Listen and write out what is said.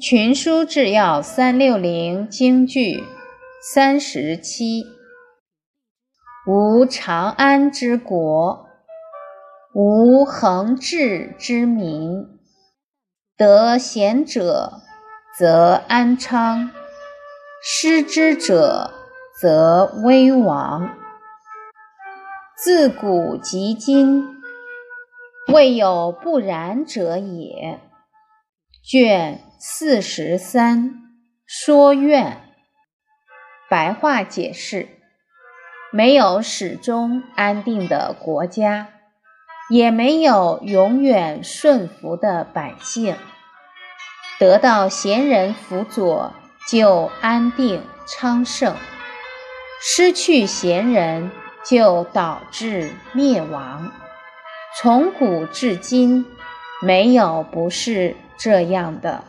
群书治要三六零京剧三十七。无长安之国，无恒志之民。得贤者，则安昌；失之者，则危亡。自古及今，未有不然者也。卷四十三说愿，白话解释：没有始终安定的国家，也没有永远顺服的百姓。得到贤人辅佐，就安定昌盛；失去贤人，就导致灭亡。从古至今，没有不是。这样的。